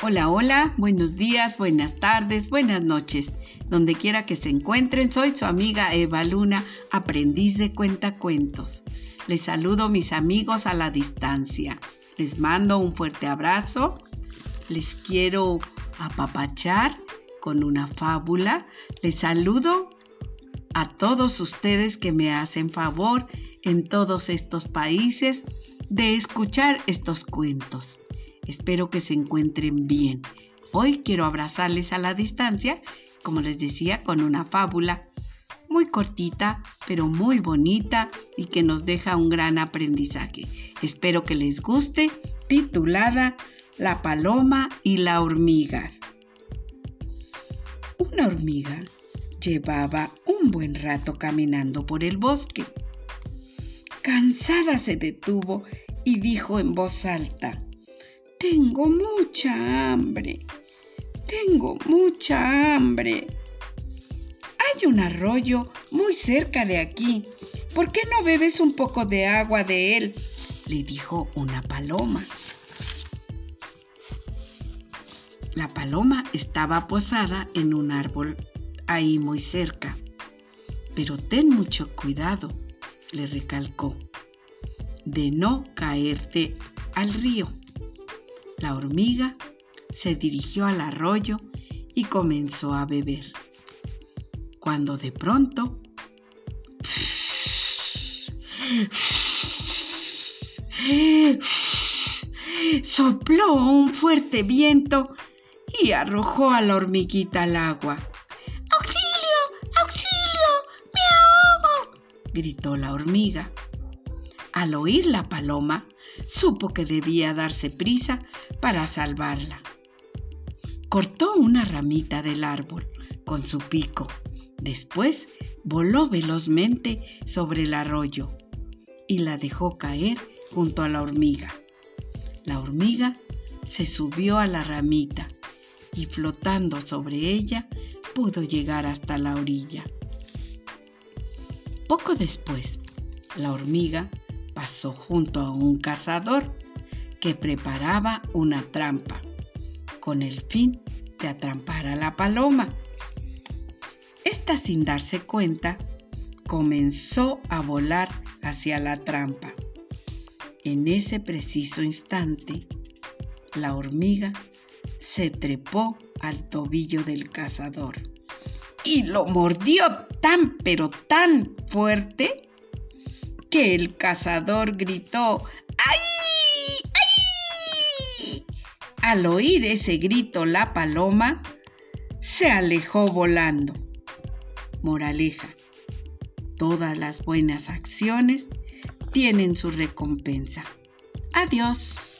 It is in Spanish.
Hola, hola, buenos días, buenas tardes, buenas noches. Donde quiera que se encuentren, soy su amiga Eva Luna, aprendiz de cuentacuentos. Les saludo mis amigos a la distancia. Les mando un fuerte abrazo. Les quiero apapachar con una fábula. Les saludo a todos ustedes que me hacen favor en todos estos países de escuchar estos cuentos. Espero que se encuentren bien. Hoy quiero abrazarles a la distancia, como les decía, con una fábula muy cortita, pero muy bonita y que nos deja un gran aprendizaje. Espero que les guste, titulada La paloma y la hormiga. Una hormiga llevaba un buen rato caminando por el bosque. Cansada se detuvo y dijo en voz alta, tengo mucha hambre. Tengo mucha hambre. Hay un arroyo muy cerca de aquí. ¿Por qué no bebes un poco de agua de él? le dijo una paloma. La paloma estaba posada en un árbol ahí muy cerca. Pero ten mucho cuidado, le recalcó, de no caerte al río. La hormiga se dirigió al arroyo y comenzó a beber. Cuando de pronto sopló un fuerte viento y arrojó a la hormiguita al agua. ¡Auxilio! ¡Auxilio! ¡Me ahogo! gritó la hormiga. Al oír la paloma, supo que debía darse prisa para salvarla. Cortó una ramita del árbol con su pico. Después voló velozmente sobre el arroyo y la dejó caer junto a la hormiga. La hormiga se subió a la ramita y flotando sobre ella pudo llegar hasta la orilla. Poco después, la hormiga pasó junto a un cazador que preparaba una trampa con el fin de atrampar a la paloma. Esta sin darse cuenta comenzó a volar hacia la trampa. En ese preciso instante, la hormiga se trepó al tobillo del cazador y lo mordió tan pero tan fuerte que el cazador gritó ¡Ay! ¡Ay! Al oír ese grito la paloma se alejó volando. Moraleja. Todas las buenas acciones tienen su recompensa. Adiós.